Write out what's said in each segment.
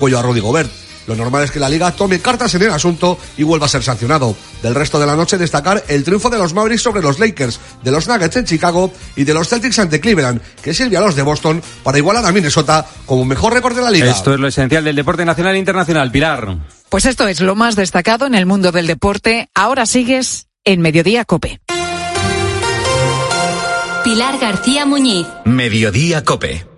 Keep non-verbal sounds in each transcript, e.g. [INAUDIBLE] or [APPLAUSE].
cuello a Rudy Gobert. Lo normal es que la liga tome cartas en el asunto y vuelva a ser sancionado. Del resto de la noche destacar el triunfo de los Mavericks sobre los Lakers, de los Nuggets en Chicago y de los Celtics ante Cleveland, que sirve a los de Boston para igualar a Minnesota como mejor récord de la liga. Esto es lo esencial del deporte nacional e internacional. Pilar. Pues esto es lo más destacado en el mundo del deporte. Ahora sigues en Mediodía Cope. Pilar García Muñiz. Mediodía Cope.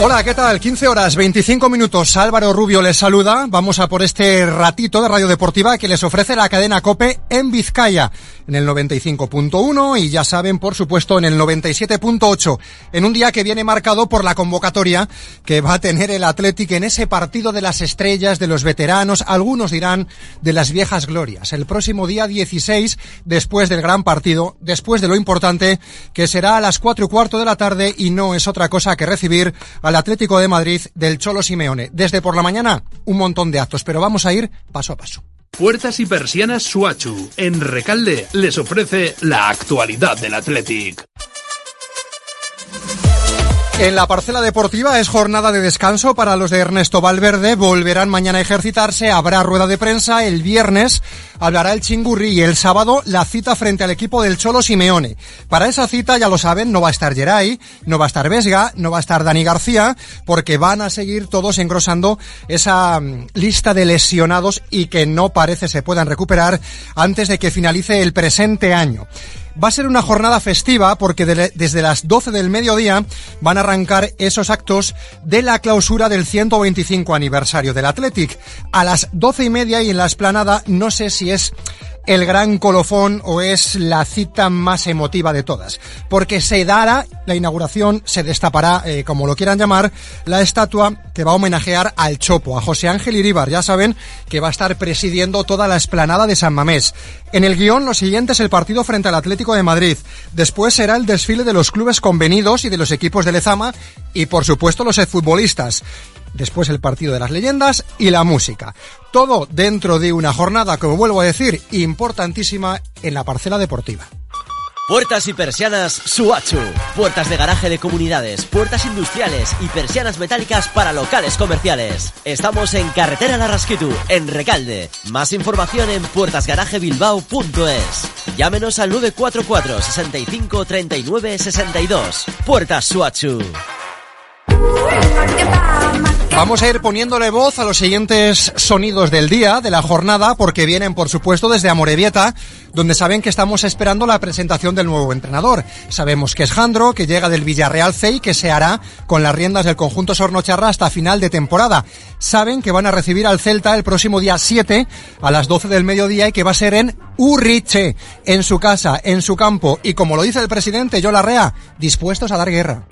Hola, ¿qué tal? 15 horas 25 minutos. Álvaro Rubio les saluda. Vamos a por este ratito de Radio Deportiva que les ofrece la cadena Cope en Vizcaya, en el 95.1 y ya saben, por supuesto, en el 97.8, en un día que viene marcado por la convocatoria que va a tener el Athletic en ese partido de las estrellas, de los veteranos, algunos dirán de las viejas glorias. El próximo día 16, después del gran partido, después de lo importante, que será a las 4 y cuarto de la tarde y no es otra cosa que recibir al Atlético de Madrid del Cholo Simeone. Desde por la mañana, un montón de actos, pero vamos a ir paso a paso. Puertas y persianas Suachu, en Recalde, les ofrece la actualidad del Athletic. En la parcela deportiva es jornada de descanso para los de Ernesto Valverde. Volverán mañana a ejercitarse. Habrá rueda de prensa. El viernes hablará el Chingurri y el sábado la cita frente al equipo del Cholo Simeone. Para esa cita, ya lo saben, no va a estar Geray, no va a estar Vesga, no va a estar Dani García, porque van a seguir todos engrosando esa mm, lista de lesionados y que no parece se puedan recuperar antes de que finalice el presente año. Va a ser una jornada festiva porque de- desde las 12 del mediodía van a arrancar esos actos de la clausura del 125 aniversario del Athletic. A las 12 y media y en la esplanada no sé si es el gran colofón o es la cita más emotiva de todas, porque se dará la inauguración, se destapará, eh, como lo quieran llamar, la estatua que va a homenajear al Chopo, a José Ángel Iríbar, ya saben que va a estar presidiendo toda la esplanada de San Mamés. En el guion lo siguiente es el partido frente al Atlético de Madrid, después será el desfile de los clubes convenidos y de los equipos de Lezama y por supuesto los futbolistas después el partido de las leyendas y la música. Todo dentro de una jornada, como vuelvo a decir, importantísima en la parcela deportiva. Puertas y persianas Suachu. Puertas de garaje de comunidades, puertas industriales y persianas metálicas para locales comerciales. Estamos en Carretera Larrasquitu, en Recalde. Más información en puertasgarajebilbao.es. Llámenos al 944 65 39 62. Puertas Suachu. Vamos a ir poniéndole voz a los siguientes sonidos del día, de la jornada, porque vienen, por supuesto, desde Amorebieta, donde saben que estamos esperando la presentación del nuevo entrenador. Sabemos que es Jandro, que llega del Villarreal C y que se hará con las riendas del conjunto Sornocharra hasta final de temporada. Saben que van a recibir al Celta el próximo día 7 a las 12 del mediodía y que va a ser en Urriche, en su casa, en su campo y como lo dice el presidente Yolarrea, dispuestos a dar guerra.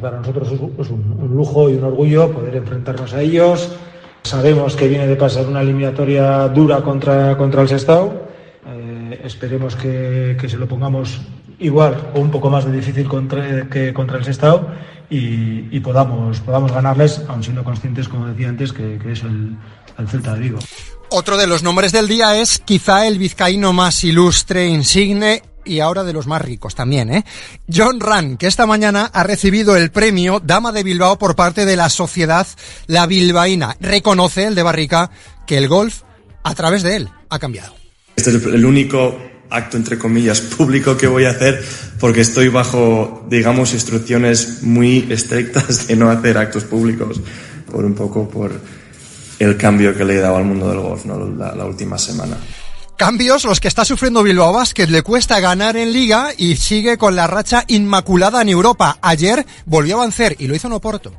Para nosotros es un, lujo y un orgullo poder enfrentarnos a ellos. Sabemos que viene de pasar una eliminatoria dura contra, contra el Sestao. Eh, esperemos que, que se lo pongamos igual o un poco más de difícil contra, que contra el Sestao y, y podamos, podamos ganarles, aun siendo conscientes, como decía antes, que, que es el, el Celta de Vigo. Otro de los nombres del día es quizá el vizcaíno más ilustre, insigne y ahora de los más ricos también, ¿eh? John Ran, que esta mañana ha recibido el premio Dama de Bilbao por parte de la sociedad La Bilbaína. Reconoce el de Barrica que el golf, a través de él, ha cambiado. Este es el único acto, entre comillas, [LAUGHS] público que voy a hacer porque estoy bajo, digamos, instrucciones muy estrictas de no hacer actos públicos por un poco por el cambio que le he dado al mundo del golf la última semana. Cambios los que está sufriendo Bilbao Basket. Le cuesta ganar en Liga y sigue con la racha inmaculada en Europa. Ayer volvió a vencer y lo hizo en Oporto.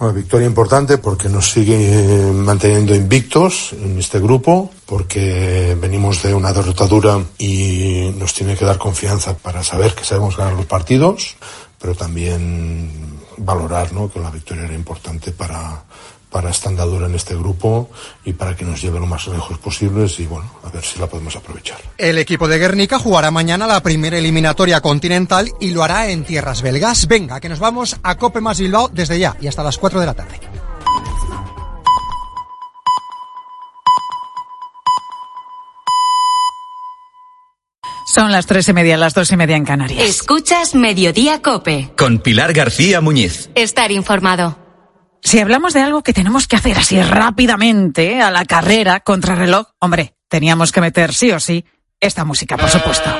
Una victoria importante porque nos sigue eh, manteniendo invictos en este grupo, porque venimos de una derrota dura y nos tiene que dar confianza para saber que sabemos ganar los partidos, pero también valorar ¿no? que la victoria era importante para, para esta andadura en este grupo y para que nos lleve lo más lejos posibles y bueno, a ver si la podemos aprovechar. El equipo de Guernica jugará mañana la primera eliminatoria continental y lo hará en tierras belgas. Venga, que nos vamos a Cope más desde ya y hasta las 4 de la tarde. Son las tres y media, las dos y media en Canarias. Escuchas Mediodía Cope. Con Pilar García Muñiz. Estar informado. Si hablamos de algo que tenemos que hacer así rápidamente, a la carrera, contra reloj, hombre, teníamos que meter sí o sí esta música, por supuesto.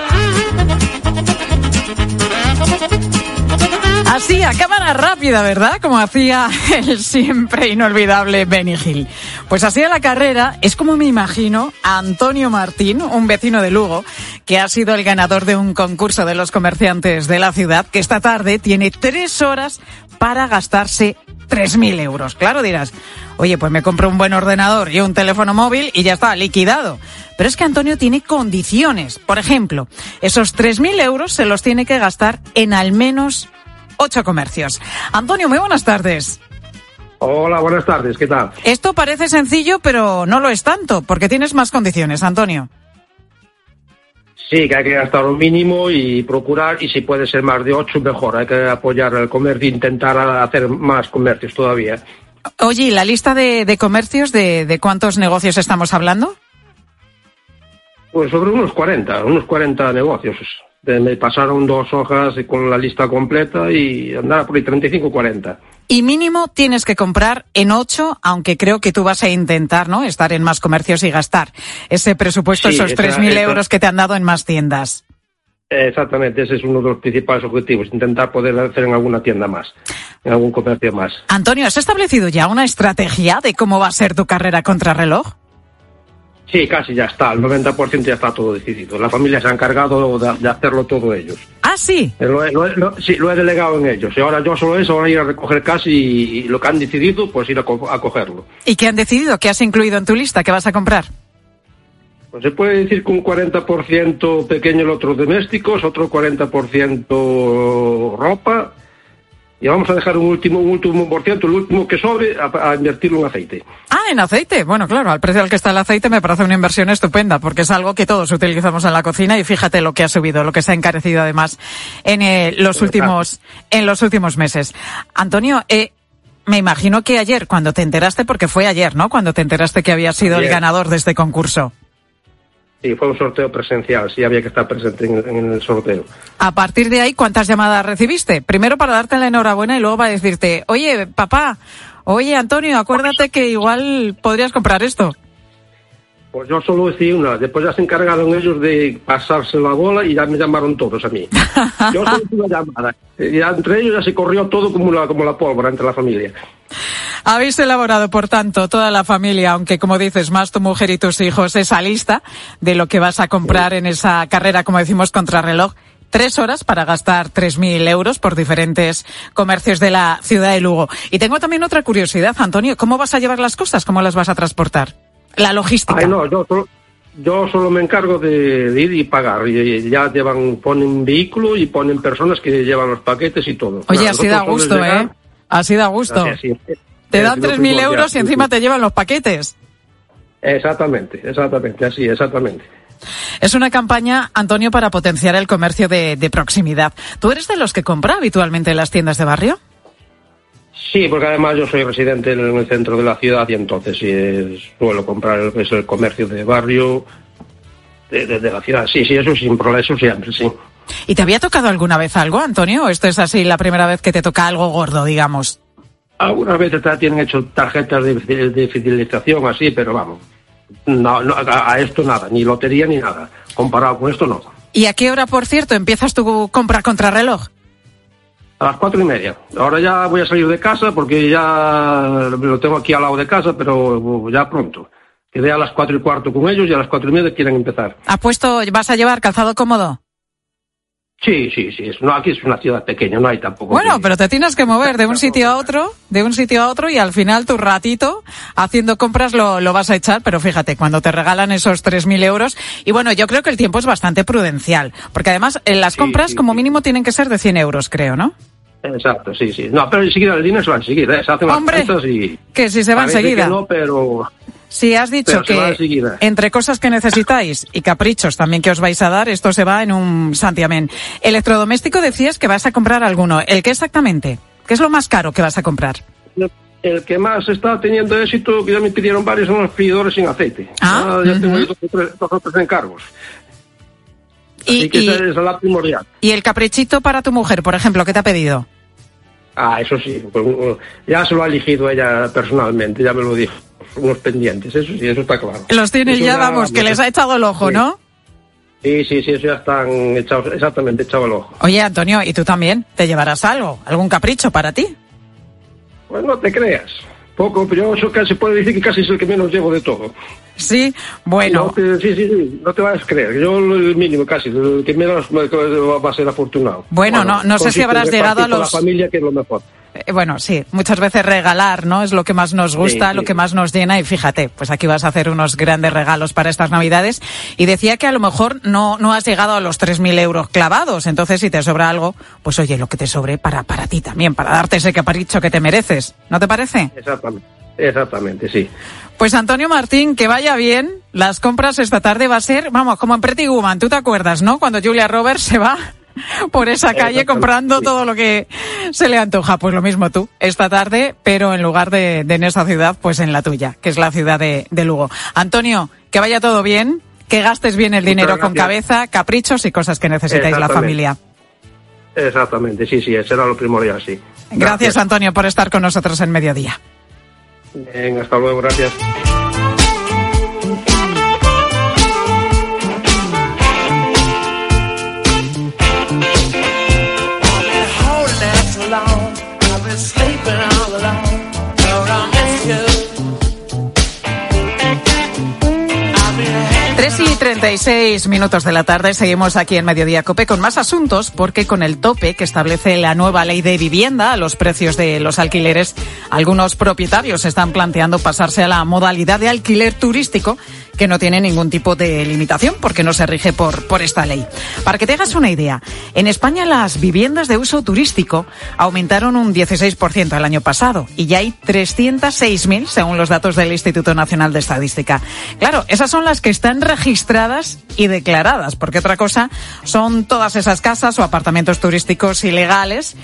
Así, a cámara rápida, ¿verdad? Como hacía [LAUGHS] el siempre inolvidable Benny Hill. Pues así a la carrera es como me imagino a Antonio Martín, un vecino de Lugo, que ha sido el ganador de un concurso de los comerciantes de la ciudad, que esta tarde tiene tres horas para gastarse 3.000 euros. Claro, dirás, oye, pues me compro un buen ordenador y un teléfono móvil y ya está, liquidado. Pero es que Antonio tiene condiciones. Por ejemplo, esos 3.000 euros se los tiene que gastar en al menos ocho comercios. Antonio, muy buenas tardes. Hola, buenas tardes, ¿qué tal? Esto parece sencillo, pero no lo es tanto, porque tienes más condiciones, Antonio. Sí, que hay que gastar un mínimo y procurar, y si puede ser más de ocho, mejor. Hay que apoyar el comercio e intentar hacer más comercios todavía. Oye, ¿y la lista de, de comercios, de, de cuántos negocios estamos hablando? Pues sobre unos 40, unos 40 negocios. Me pasaron dos hojas con la lista completa y andaba por ahí 35, 40. Y mínimo tienes que comprar en ocho, aunque creo que tú vas a intentar, ¿no? Estar en más comercios y gastar ese presupuesto, Sí, esos esa- 3.000 esa- euros que te han dado en más tiendas. Exactamente, ese es uno de los principales objetivos, intentar poder hacer en alguna tienda más, en algún comercio más. Antonio, ¿has establecido ya una estrategia de cómo va a ser tu carrera contrarreloj? Sí, casi ya está, el 90% ya está todo decidido. La familia se ha encargado de, de hacerlo todo ellos. Ah, sí. Eh, Lo, he- lo lo- sí, lo he delegado en ellos. Y ahora yo solo eso, ahora ir a recoger casi y, lo que han decidido, pues ir a, co- a cogerlo. ¿Y qué han decidido? ¿Qué has incluido en tu lista? ¿Qué vas a comprar? Pues se puede decir que un 40% pequeño electrodomésticos, otro 40% ropa, y vamos a dejar un último, un último por ciento, el último que sobre, a, a invertirlo en aceite. Ah, en aceite. Bueno, claro, al precio al que está el aceite me parece una inversión estupenda, porque es algo que todos utilizamos en la cocina y fíjate lo que ha subido, lo que se ha encarecido además en eh, los últimos en los últimos meses. Antonio, eh, me imagino que ayer, cuando te enteraste, porque fue ayer, ¿no? Cuando te enteraste que había sido el ganador de este concurso. Sí, fue un sorteo presencial, sí había que estar presente en, en el sorteo. A partir de ahí, ¿cuántas llamadas recibiste? Primero para darte la enhorabuena y luego para decirte, oye, papá, oye, Antonio, acuérdate que igual podrías comprar esto. Pues yo solo decía una, después ya se encargaron ellos de pasarse la bola y ya me llamaron todos a mí. [LAUGHS] Yo solo hice una llamada. Ya entre ellos ya se corrió todo como la, como la pólvora entre la familia. Habéis elaborado, por tanto, toda la familia, aunque como dices, más tu mujer y tus hijos, esa lista de lo que vas a comprar en esa carrera, como decimos, contrarreloj. Tres horas para gastar 3.000 euros por diferentes comercios de la ciudad de Lugo. Y tengo también otra curiosidad, Antonio. ¿Cómo vas a llevar las cosas? ¿Cómo las vas a transportar? La logística. Ay, no, yo solo, yo solo me encargo de, de ir y pagar. Y, ya llevan, ponen vehículo y ponen personas que llevan los paquetes y todo. Oye, Nada, así da gusto, es ¿eh? llegar, Así da gusto. así, así. Te dan lo 3.000 primordial, euros y encima te llevan los paquetes. Exactamente, exactamente, así, exactamente. Es una campaña, Antonio, para potenciar el comercio de, de proximidad. ¿Tú eres de los que compra habitualmente en las tiendas de barrio? Sí, porque además yo soy residente en el centro de la ciudad y entonces sí, es- suelo comprar que es el comercio de barrio de, de- de la ciudad. Sí, sí, eso sin problema, eso siempre, sí. ¿Y te había tocado alguna vez algo, Antonio? ¿O esto es así la primera vez que te toca algo gordo, digamos? Algunas veces tienen hecho tarjetas de, de- de fidelización así, pero vamos, no, no, a, a esto nada, ni lotería ni nada. Comparado con esto, no. ¿Y a qué hora, por cierto, empiezas tu compra contrarreloj? A las cuatro y media. Ahora ya voy a salir de casa porque ya lo tengo aquí al lado de casa, pero ya pronto. Quedé a las cuatro y cuarto con ellos y a las cuatro y media quieren empezar. ¿Has puesto, vas a llevar calzado cómodo? Sí, sí, sí. Es, no, aquí es una ciudad pequeña, no hay tampoco. Bueno, pero te tienes que mover de un sitio a otro, de un sitio a otro y al final tu ratito haciendo compras lo, lo vas a echar, pero fíjate, cuando te regalan esos 3.000 euros, y bueno, yo creo que el tiempo es bastante prudencial, porque además en las Sí, compras sí, como sí. mínimo tienen que ser de 100 euros, creo, ¿no? Exacto, sí, sí. No, pero enseguida el dinero se va enseguida, ¿eh? se hacen Hombre, las y... Que si se va enseguida. No, pero... Si has dicho que entre cosas que necesitáis y caprichos también que os vais a dar, esto se va en un santiamén. Electrodoméstico decías que vas a comprar alguno. ¿El qué exactamente? ¿Qué es lo más caro que vas a comprar? El que más está teniendo éxito, que ya me pidieron varios, son los freidores sin aceite. Ah, ya tengo ujú. ahí dos, o tres, dos o tres encargos. Y, que y- esa es la primordial. y el caprichito para tu mujer, por ejemplo, ¿qué te ha pedido? Ah, eso sí, pues, uh, ya se lo ha elegido ella personalmente, ya me lo dijo. Unos pendientes, eso sí, eso está claro. Los tiene ya, vamos, que les ha echado el ojo, Sí. ¿no? Sí, sí, sí, eso ya están echados, exactamente, echado el ojo. Oye, Antonio, ¿y tú también? ¿Te llevarás algo? ¿Algún capricho para ti? Pues no te creas. Poco, pero yo eso casi puede decir que casi es el que menos llevo de todo. Sí, bueno. No te- sí, sí, sí, no te vas a creer. Yo lo- el mínimo casi, el que menos me- va a ser afortunado. Bueno, no- no sé si habrás llegado a los- la familia, que es lo mejor. Eh, Bueno, sí, muchas veces regalar, ¿no? Es lo que más nos gusta, Sí, lo sí. que más nos llena y fíjate, pues aquí vas a hacer unos grandes regalos para estas Navidades. Y decía que a lo mejor no, no has llegado a los 3.000 euros clavados, entonces si te sobra algo, pues oye, lo que te sobre para, para ti también, para darte ese capricho que te mereces, ¿no te parece? Exactamente, exactamente, sí. Pues Antonio Martín, que vaya bien, las compras esta tarde va a ser, vamos, como en Pretty Woman, tú te acuerdas, ¿no? Cuando Julia Roberts se va [LAUGHS] por esa calle comprando sí. todo lo que se le antoja. Pues lo mismo tú, esta tarde, pero en lugar de, de en esa ciudad, pues en la tuya, que es la ciudad de, de Lugo. Antonio, que vaya todo bien, que gastes bien el Muchas dinero con cabeza, caprichos y cosas que necesitáis la familia. Exactamente, sí, sí, será lo primordial, sí. Gracias, Antonio, por estar con nosotros en mediodía. Venga, hasta luego, gracias. 3 y 36 minutos de la tarde seguimos aquí en Mediodía Cope con más asuntos porque con el tope que establece la nueva ley de vivienda a los precios de los alquileres, algunos propietarios están planteando pasarse a la modalidad de alquiler turístico que no tiene ningún tipo de limitación porque no se rige por, por esta ley. Para que te hagas una idea, en España las viviendas de uso turístico aumentaron un 16% el año pasado y ya hay 306.000 según los datos del Instituto Nacional de Estadística. Claro, esas son las que están registradas y declaradas, porque otra cosa son todas esas casas o apartamentos turísticos ilegales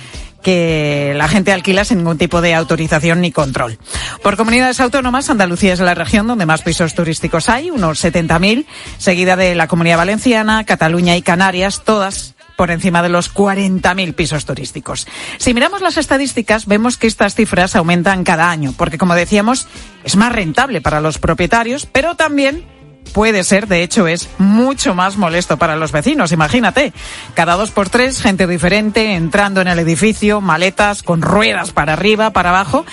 que la gente alquila sin ningún tipo de autorización ni control. Por comunidades autónomas, Andalucía es la región donde más pisos turísticos hay, unos 70.000, seguida de la Comunidad Valenciana, Cataluña y Canarias, todas por encima de los 40.000 pisos turísticos. Si miramos las estadísticas, vemos que estas cifras aumentan cada año, porque como decíamos, es más rentable para los propietarios, pero también puede ser, de hecho es mucho más molesto para los vecinos, imagínate. Cada dos por tres, gente diferente entrando en el edificio, maletas con ruedas para arriba, para abajo.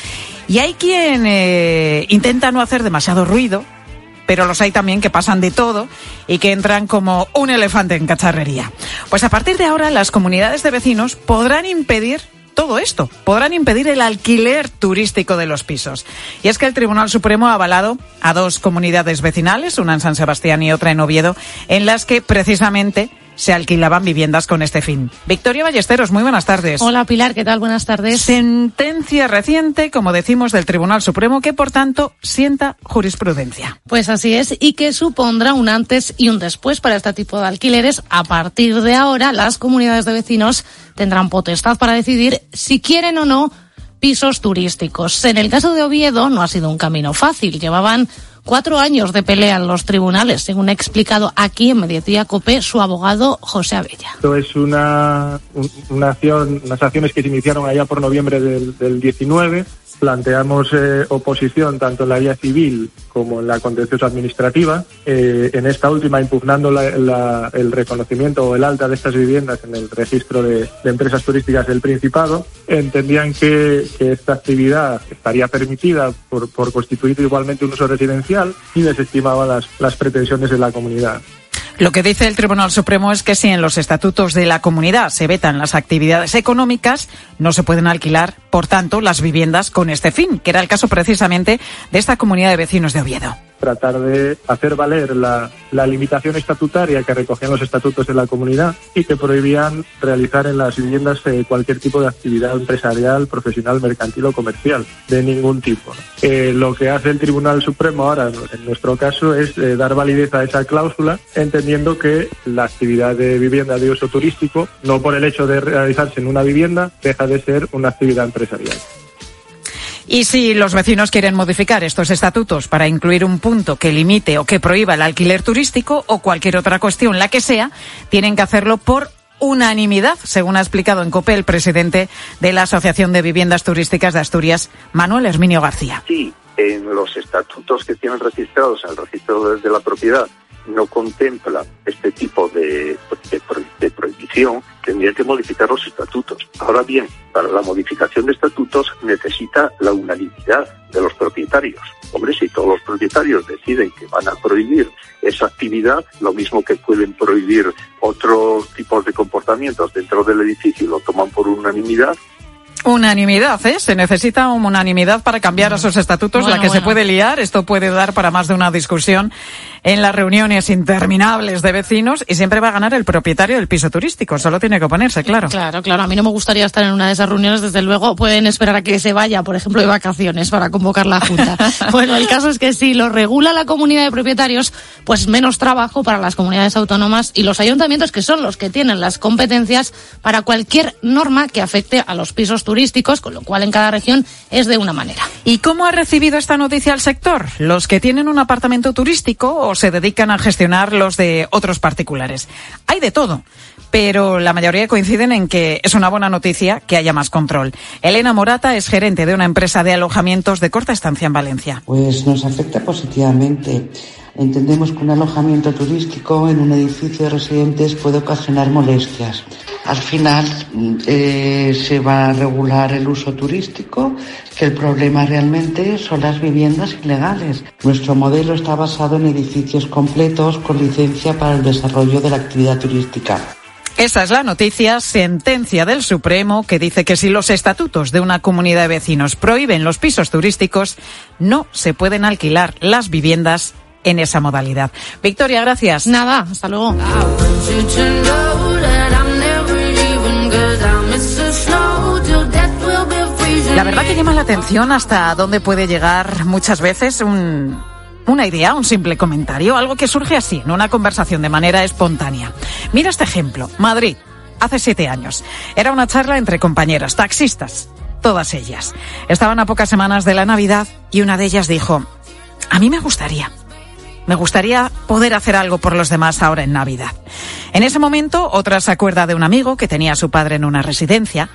Y hay quien eh, intenta no hacer demasiado ruido, pero los hay también que pasan de todo y que entran como un elefante en cacharrería. Pues a partir de ahora las comunidades de vecinos podrán impedir todo esto. Podrán impedir el alquiler turístico de los pisos. Y es que el Tribunal Supremo ha avalado a dos comunidades vecinales, una en San Sebastián y otra en Oviedo, en las que precisamente se alquilaban viviendas con este fin. Victoria Ballesteros, muy buenas tardes. Hola Pilar, ¿qué tal? Buenas tardes. Sentencia reciente, como decimos, del Tribunal Supremo que, por tanto, sienta jurisprudencia. Pues así es, y que supondrá un antes y un después para este tipo de alquileres. A partir de ahora, las comunidades de vecinos tendrán potestad para decidir si quieren o no pisos turísticos. En el caso de Oviedo no ha sido un camino fácil. Llevaban cuatro años de pelea en los tribunales, según ha explicado aquí en Mediodía Copé su abogado José Abella. Esto es una, un- una acción, unas acciones que se iniciaron allá por noviembre del, del 19. Planteamos eh, oposición tanto en la vía civil como en la contenciosa administrativa. Eh, en esta última, impugnando la- el reconocimiento o el alta de estas viviendas en el registro de, empresas turísticas del Principado, entendían que, esta actividad estaría permitida por, por constituir igualmente un uso residencial y desestimaban las, las pretensiones de la comunidad. Lo que dice el Tribunal Supremo es que si en los estatutos de la comunidad se vetan las actividades económicas, no se pueden alquilar, por tanto, las viviendas con este fin, que era el caso precisamente de esta comunidad de vecinos de Oviedo. tratar de hacer valer la, limitación estatutaria que recogían los estatutos de la comunidad y que prohibían realizar en las viviendas eh, cualquier tipo de actividad empresarial, profesional, mercantil o comercial, de ningún tipo. Eh, lo que hace el Tribunal Supremo ahora, en nuestro caso, es eh, dar validez a esa cláusula, entendiendo que la actividad de vivienda de uso turístico, no por el hecho de realizarse en una vivienda, deja de ser una actividad empresarial. Y si los vecinos quieren modificar estos estatutos para incluir un punto que limite o que prohíba el alquiler turístico o cualquier otra cuestión, la que sea, tienen que hacerlo por unanimidad, según ha explicado en COPE el presidente de la Asociación de Viviendas Turísticas de Asturias, Manuel Herminio García. Sí, en los estatutos que tienen registrados en el registro de la propiedad no contempla este tipo de, de, pro- de prohibición, tendría que modificar los estatutos. Ahora bien, para la modificación de estatutos necesita la unanimidad de los propietarios. Hombre, si todos los propietarios deciden que van a prohibir esa actividad, lo mismo que pueden prohibir otros tipos de comportamientos dentro del edificio y lo toman por unanimidad, Unanimidad, ¿eh? Se necesita una unanimidad para cambiar esos estatutos, Bueno, la que se puede liar. Esto puede dar para más de una discusión en las reuniones interminables de vecinos y siempre va a ganar el propietario del piso turístico. Solo tiene que oponerse, claro. Claro, claro. A mí no me gustaría estar en una de esas reuniones. Desde luego pueden esperar a que se vaya, por ejemplo, de vacaciones para convocar la Junta. [LAUGHS] bueno, el caso es que si lo regula la comunidad de propietarios, pues menos trabajo para las comunidades autónomas y los ayuntamientos, que son los que tienen las competencias para cualquier norma que afecte a los pisos turísticos, con lo cual en cada región es de una manera. ¿Y cómo ha recibido esta noticia el sector? Los que tienen un apartamento turístico o se dedican a gestionar los de otros particulares. Hay de todo. Pero la mayoría coinciden en que es una buena noticia que haya más control. Elena Morata es gerente de una empresa de alojamientos de corta estancia en Valencia. Pues nos afecta positivamente. Entendemos que un alojamiento turístico en un edificio de residentes puede ocasionar molestias. Al final mm, eh, se va a regular el uso turístico, que el problema realmente son las viviendas ilegales. Nuestro modelo está basado en edificios completos con licencia para el desarrollo de la actividad turística. Esa es la noticia, sentencia del Supremo que dice que si los estatutos de una comunidad de vecinos prohíben los pisos turísticos, no se pueden alquilar las viviendas en esa modalidad. Victoria, gracias. Nada, hasta luego. La verdad que llama la atención hasta dónde puede llegar muchas veces un- una idea, un simple comentario, algo que surge así, en una conversación de manera espontánea. Mira este ejemplo. Madrid, hace siete años. Era una charla entre compañeras, taxistas, todas ellas. Estaban a pocas semanas de la Navidad y una de ellas dijo, a mí me gustaría. Me gustaría poder hacer algo por los demás ahora en Navidad. En ese momento, otra se acuerda de un amigo que tenía a su padre en una residencia,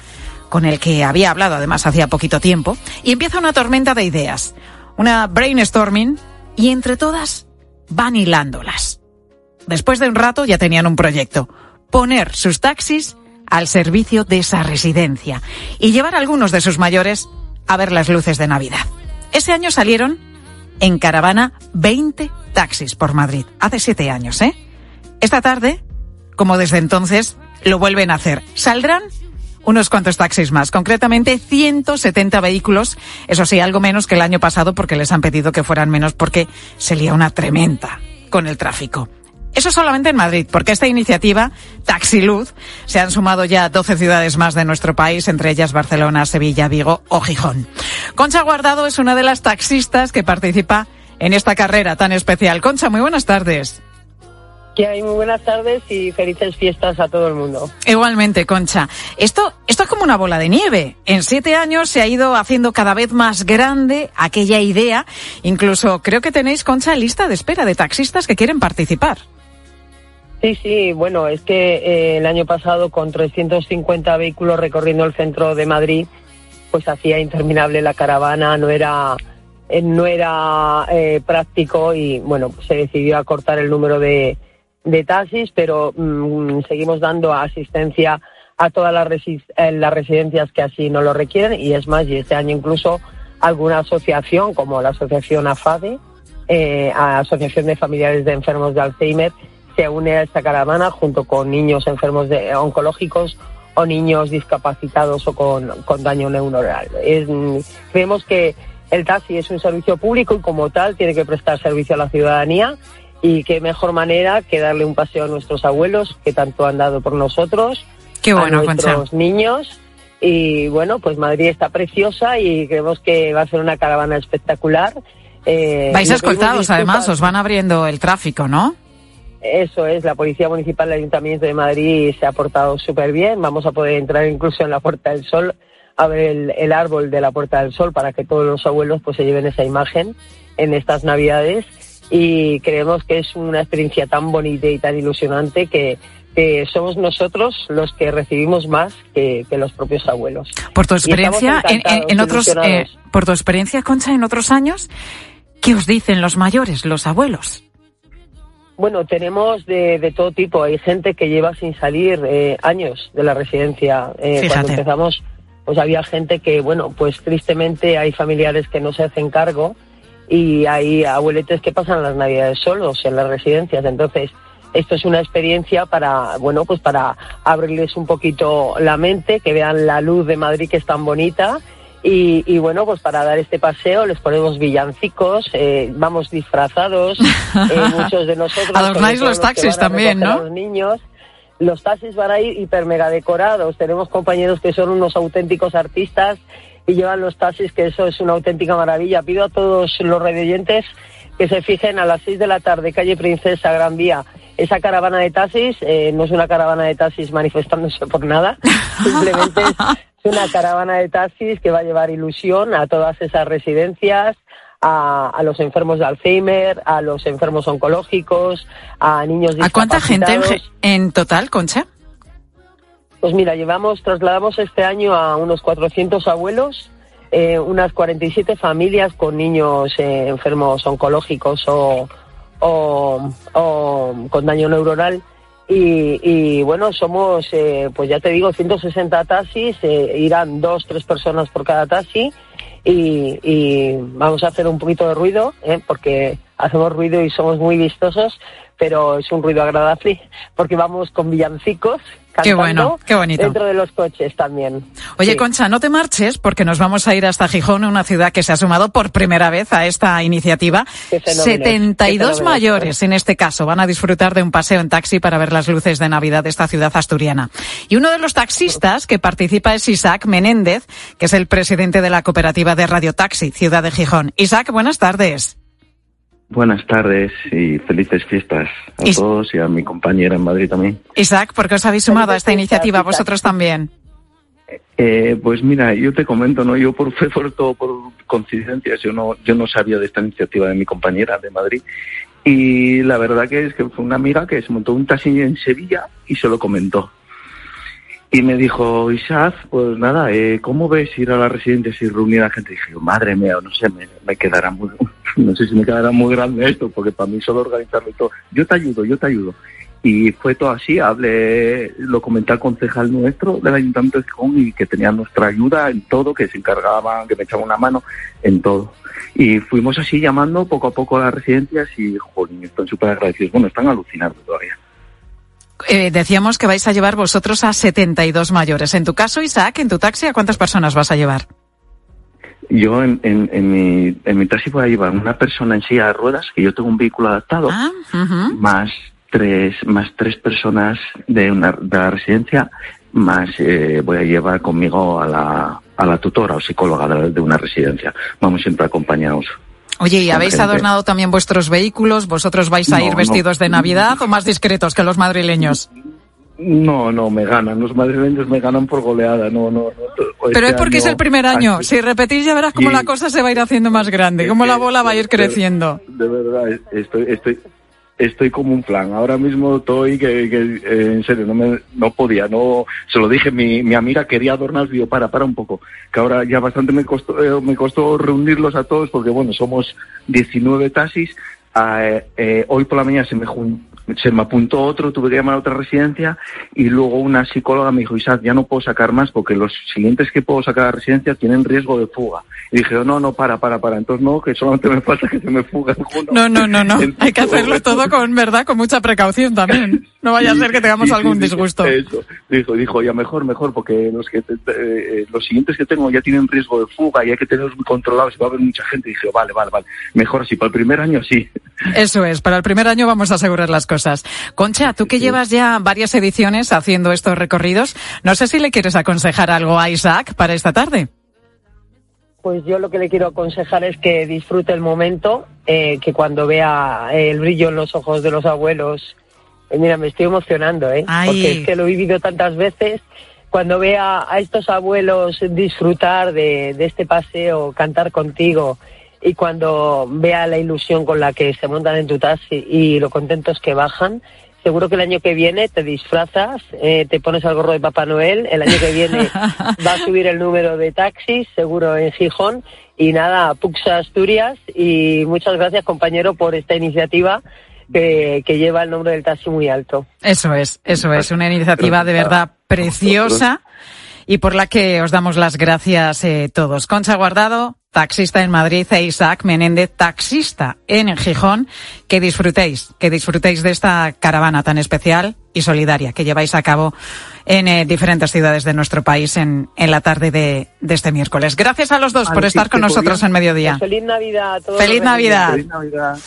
con el que había hablado además hacía poquito tiempo, y empieza una tormenta de ideas, una brainstorming, y entre todas van hilándolas. Después de un rato ya tenían un proyecto, poner sus taxis al servicio de esa residencia y llevar a algunos de sus mayores a ver las luces de Navidad. Ese año salieron en caravana 20 taxis por Madrid. Hace siete años, ¿eh? Esta tarde, como desde entonces, lo vuelven a hacer. Saldrán unos cuantos taxis más, concretamente 170 vehículos, eso sí, algo menos que el año pasado porque les han pedido que fueran menos porque se lía una tremenda con el tráfico. Eso solamente en Madrid, porque a esta iniciativa, Taxiluz, se han sumado ya 12 ciudades más de nuestro país, entre ellas Barcelona, Sevilla, Vigo o Gijón. Concha Guardado es una de las taxistas que participa en esta carrera tan especial. Concha, muy buenas tardes. Que hay muy buenas tardes y felices fiestas a todo el mundo. Igualmente, Concha. Esto, esto es como una bola de nieve. En siete años se ha ido haciendo cada vez más grande aquella idea. Incluso creo que tenéis, Concha, lista de espera de taxistas que quieren participar. Sí, sí, bueno, es que eh, el año pasado con 350 vehículos recorriendo el centro de Madrid, pues hacía interminable la caravana, no era eh, no era eh, práctico y bueno, se decidió acortar el número de, de taxis, pero mm, seguimos dando asistencia a todas las, eh, las residencias que así no lo requieren y es más, y este año incluso alguna asociación como la asociación AFADE, Asociación de Familiares de Enfermos de Alzheimer, se une a esta caravana junto con niños enfermos de, oncológicos o niños discapacitados o con, con daño neuronal. Es, mm, creemos que el taxi es un servicio público y como tal tiene que prestar servicio a la ciudadanía y qué mejor manera que darle un paseo a nuestros abuelos que tanto han dado por nosotros, Qué bueno, a nuestros Concha. niños y bueno, pues Madrid está preciosa y creemos que va a ser una caravana espectacular. Eh, Vais escoltados, además, os van abriendo el tráfico, ¿no? Eso es, la Policía Municipal del Ayuntamiento de Madrid se ha portado súper bien. Vamos a poder entrar incluso en la Puerta del Sol a ver el, el árbol de la Puerta del Sol para que todos los abuelos pues se lleven esa imagen en estas Navidades y creemos que es una experiencia tan bonita y tan ilusionante que, que somos nosotros los que recibimos más que, que los propios abuelos. Por tu experiencia, en, en- en encantados, otros, eh, por tu experiencia, Concha, en otros años, ¿qué os dicen los mayores, los abuelos? Bueno, tenemos de, de todo tipo. Hay gente que lleva sin salir eh, años de la residencia. Eh, cuando empezamos, pues había gente que, bueno, pues tristemente hay familiares que no se hacen cargo y hay abueletes que pasan las navidades solos en las residencias. Entonces, esto es una experiencia para, bueno, pues para abrirles un poquito la mente, que vean la luz de Madrid que es tan bonita. Y, y bueno, pues para dar este paseo les ponemos villancicos, eh, vamos disfrazados, eh, [LAUGHS] muchos de nosotros. Adornáis los que taxis también, ¿no? Los niños. Los taxis van a ir hiper mega decorados. Tenemos compañeros que son unos auténticos artistas y llevan los taxis, que eso es una auténtica maravilla. Pido a todos los radioyentes que se fijen a las 6 de la tarde, calle Princesa, Gran Vía. Esa caravana de taxis eh, no es una caravana de taxis manifestándose por nada, [LAUGHS] simplemente es una caravana de taxis que va a llevar ilusión a todas esas residencias, a, a los enfermos de Alzheimer, a los enfermos oncológicos, a niños ¿A cuánta gente en, discapacitados. total, Concha? Pues mira, llevamos, trasladamos este año a unos 400 abuelos, eh, unas 47 familias con niños eh, enfermos oncológicos o, o, o con daño neuronal. Y, y, bueno, somos, eh, pues ya te digo, 160 taxis, eh, irán dos, tres personas por cada taxi y, y vamos a hacer un poquito de ruido, ¿eh? porque hacemos ruido y somos muy vistosos, pero es un ruido agradable porque vamos con villancicos Qué bueno, qué bonito. dentro de los coches también. Oye, Sí. Concha, no te marches porque nos vamos a ir hasta Gijón, una ciudad que se ha sumado por primera vez a esta iniciativa. Qué fenómeno, 72 qué fenómeno. mayores, en este caso, van a disfrutar de un paseo en taxi para ver las luces de Navidad de esta ciudad asturiana. Y uno de los taxistas que participa es Isaac Menéndez, que es el presidente de la cooperativa de Radio Taxi, Ciudad de Gijón. Isaac, buenas tardes. Buenas tardes y felices fiestas a todos y a mi compañera en Madrid también. Isaac, ¿por qué os habéis sumado a esta iniciativa? Vosotros también. Eh, pues mira, yo te comento, ¿no? Yo por [LAUGHS] fue por todo por coincidencias, yo no, yo no sabía de esta iniciativa de mi compañera de Madrid. Y la verdad que es que fue una amiga que se montó un taxi en Sevilla y se lo comentó. Y me dijo, Isaac, pues nada, eh, ¿cómo ves ir a las residencias y reunir a gente? Y dije, madre mía, no sé, me, quedará muy, [LAUGHS] no sé si me quedará muy grande esto, porque para mí solo organizarlo y todo. Yo te ayudo, yo te ayudo. Y fue todo así, hablé, lo comenté al concejal nuestro del Ayuntamiento de Gijón y que tenía nuestra ayuda en todo, que se encargaban, que me echaban una mano en todo. Y fuimos así llamando poco a poco a las residencias y, jolín, están súper agradecidos. Bueno, están alucinando todavía. Eh, decíamos que vais a llevar vosotros a 72 mayores. En tu caso, Isaac, en tu taxi, ¿a cuántas personas vas a llevar? Yo en, en, en mi, en mi taxi voy a llevar una persona en silla de ruedas, que yo tengo un vehículo adaptado, más tres más tres personas de una de la residencia, más eh, voy a llevar conmigo a la, a la tutora o psicóloga de, de una residencia. Vamos siempre acompañados. Oye, ¿y habéis gente. adornado también vuestros vehículos? ¿Vosotros vais a No, ir no. vestidos de Navidad o más discretos que los madrileños? No, no, me ganan. Los madrileños me ganan por goleada. No, no, no. Pero Este es porque es el primer año. Si repetís ya verás cómo la cosa se va a ir haciendo más grande, cómo la bola va a ir creciendo. De verdad, estoy, estoy, estoy como un plan. Ahora mismo estoy que, que, eh, en serio, no me, no podía, no, se lo dije, mi, mi amiga quería adornar, digo, para, para un poco, que ahora ya bastante me costó, eh, me costó reunirlos a todos, porque bueno, somos 19 taxis, eh, eh, hoy por la mañana se me se me apuntó otro, tuve que llamar a otra residencia y luego una psicóloga me dijo, Isaac, ya no puedo sacar más porque los siguientes que puedo sacar a la residencia tienen riesgo de fuga. Y dije, no, no, para, para, para. Entonces no, que solamente me falta que se me fuga. No, no, no, no. [LAUGHS] Hay que hacerlo todo con verdad, con mucha precaución también. No vaya a ser que tengamos Sí, algún sí, disgusto. Eso. Dijo, dijo, ya mejor, mejor, porque los que eh, los siguientes que tengo ya tienen riesgo de fuga y hay que tenerlos muy controlados y va a haber mucha gente. Y dije, vale, vale, vale. Mejor así, para el primer año sí. Eso es, para el primer año vamos a asegurar las cosas. Concha, tú que llevas ya varias ediciones haciendo estos recorridos, no sé si le quieres aconsejar algo a Isaac para esta tarde. Pues yo lo que le quiero aconsejar es que disfrute el momento, eh, que cuando vea el brillo en los ojos de los abuelos, eh, mira, me estoy emocionando, ¿eh? Ay. Porque es que lo he vivido tantas veces. cuando vea a estos abuelos disfrutar de, de este paseo, cantar contigo y cuando vea la ilusión con la que se montan en tu taxi y lo contentos que bajan, seguro que el año que viene te disfrazas, eh, te pones al gorro de Papá Noel, el año que viene [LAUGHS] va a subir el número de taxis, seguro en Gijón, y nada, Puxa Asturias, y muchas gracias compañero por esta iniciativa que, que lleva el nombre del taxi muy alto. Eso es, eso es, una iniciativa de verdad preciosa y por la que os damos las gracias eh, todos. Concha Guardado, taxista en Madrid, e Isaac Menéndez, taxista en Gijón. Que disfrutéis, que disfrutéis de esta caravana tan especial y solidaria que lleváis a cabo en eh, diferentes ciudades de nuestro país en, en la tarde de, de este miércoles. Gracias a los dos por estar con nosotros podía- en mediodía. Pues feliz Navidad a todos. Feliz Navidad. Feliz Navidad.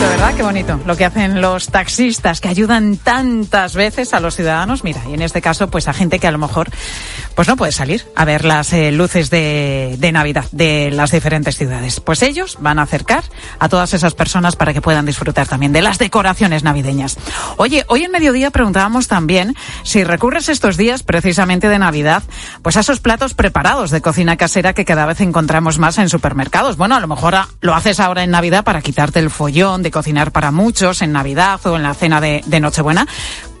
Bonito, ¿verdad? Qué bonito. Lo que hacen los taxistas que ayudan tantas veces a los ciudadanos. Mira, y en este caso, pues a gente que a lo mejor pues no puede salir a ver las eh, luces de, de Navidad de las diferentes ciudades. Pues ellos van a acercar a todas esas personas para que puedan disfrutar también de las decoraciones navideñas. Oye, hoy en mediodía preguntábamos también si recurres estos días precisamente de Navidad, pues a esos platos preparados de cocina casera que cada vez encontramos más en supermercados. Bueno, a lo mejor ah, lo haces ahora en Navidad para quitarte el follón cocinar para muchos en Navidad o en la cena de, Nochebuena,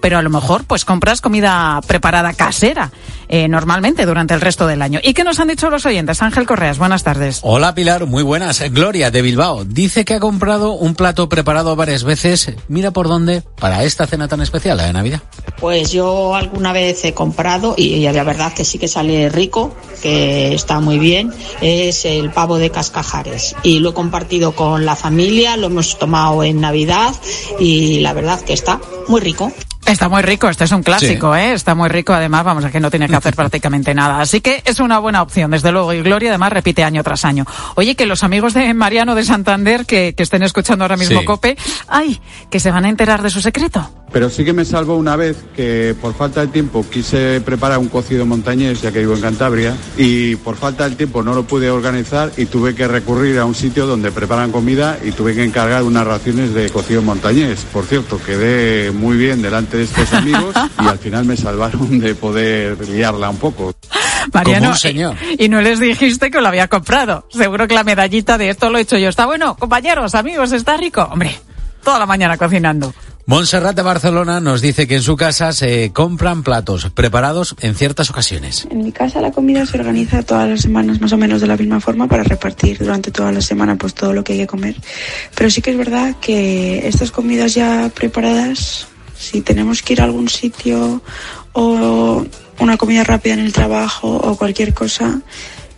pero a lo mejor pues compras comida preparada casera eh, normalmente durante el resto del año. ¿Y qué nos han dicho los oyentes? Ángel Correas, buenas tardes. Hola Pilar, muy buenas. Gloria de Bilbao dice que ha comprado un plato preparado varias veces. Mira por dónde para esta cena tan especial, la de Navidad. Pues yo alguna vez he comprado y la verdad que sí que sale rico, que está muy bien, es el pavo de cascajares y lo he compartido con la familia, lo hemos tomado en Navidad y la verdad que está muy rico. Está muy rico, este es un clásico, ¿eh? Está muy rico, además, vamos, a que no tiene que hacer [LAUGHS] prácticamente nada. Así que es una buena opción, desde luego. Y Gloria, además, repite año tras año. Oye, que los amigos de Mariano de Santander, que, que estén escuchando ahora mismo Sí. COPE, ¡ay! Que se van a enterar de su secreto. Pero sí que me salvó una vez que por falta de tiempo quise preparar un cocido montañés, ya que vivo en Cantabria, y por falta de tiempo no lo pude organizar y tuve que recurrir a un sitio donde preparan comida y tuve que encargar unas raciones de cocido montañés. Por cierto, quedé muy bien delante de estos amigos y al final me salvaron de poder liarla un poco. Mariano, Como un señor. Y, y no les dijiste que lo había comprado. Seguro que la medallita de esto lo he hecho yo. Está bueno, compañeros, amigos, está rico. Hombre, toda la mañana cocinando. Montserrat de Barcelona nos dice que en su casa se compran platos preparados en ciertas ocasiones. En mi casa la comida se organiza todas las semanas más o menos de la misma forma para repartir durante toda la semana pues todo lo que hay que comer. Pero sí que es verdad que estas comidas ya preparadas, si tenemos que ir a algún sitio o una comida rápida en el trabajo o cualquier cosa,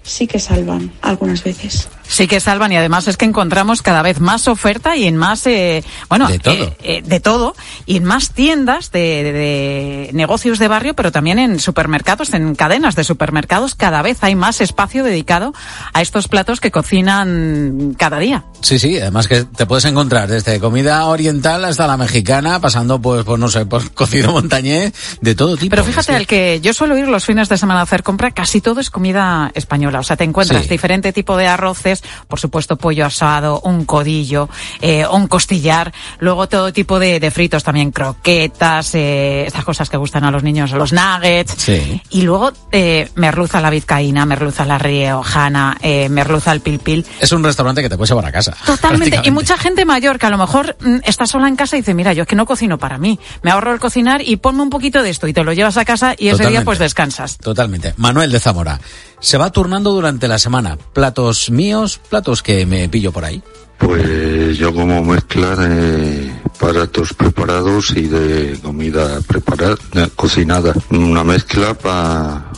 sí que salvan algunas veces. Sí que salvan y además es que encontramos cada vez más oferta y en más, eh, bueno, De todo. eh, eh, de todo y en más tiendas de, de- de negocios de barrio, pero también en supermercados, en cadenas de supermercados, cada vez hay más espacio dedicado a estos platos que cocinan cada día. Sí, sí, además que te puedes encontrar desde comida oriental hasta la mexicana, pasando pues, pues no sé, por [LAUGHS] cocido montañés, de todo tipo. Pero fíjate, al que yo suelo ir los fines de semana a hacer compra, casi todo es comida española. O sea, te encuentras Sí. diferente tipo de arroces, por supuesto pollo asado, un codillo, eh, un costillar, luego todo tipo de, de fritos también, croquetas, eh, estas cosas que gustan a los niños, los nuggets. Sí. Y luego eh, merluza la vizcaína, merluza la riojana, eh, merluza el pilpil. Es un restaurante que te puedes llevar a casa. [LAUGHS] Totalmente. Y mucha gente mayor que a lo mejor mm, está sola en casa y dice, mira, yo es que no cocino para mí. Me ahorro el cocinar y ponme un poquito de esto y te lo llevas a casa y ese día pues descansas. Totalmente. Manuel de Zamora. Se va turnando durante la semana. Platos míos, platos que me pillo por ahí. Pues yo como mezcla de platos preparados y de comida preparada, eh, cocinada. Una mezcla para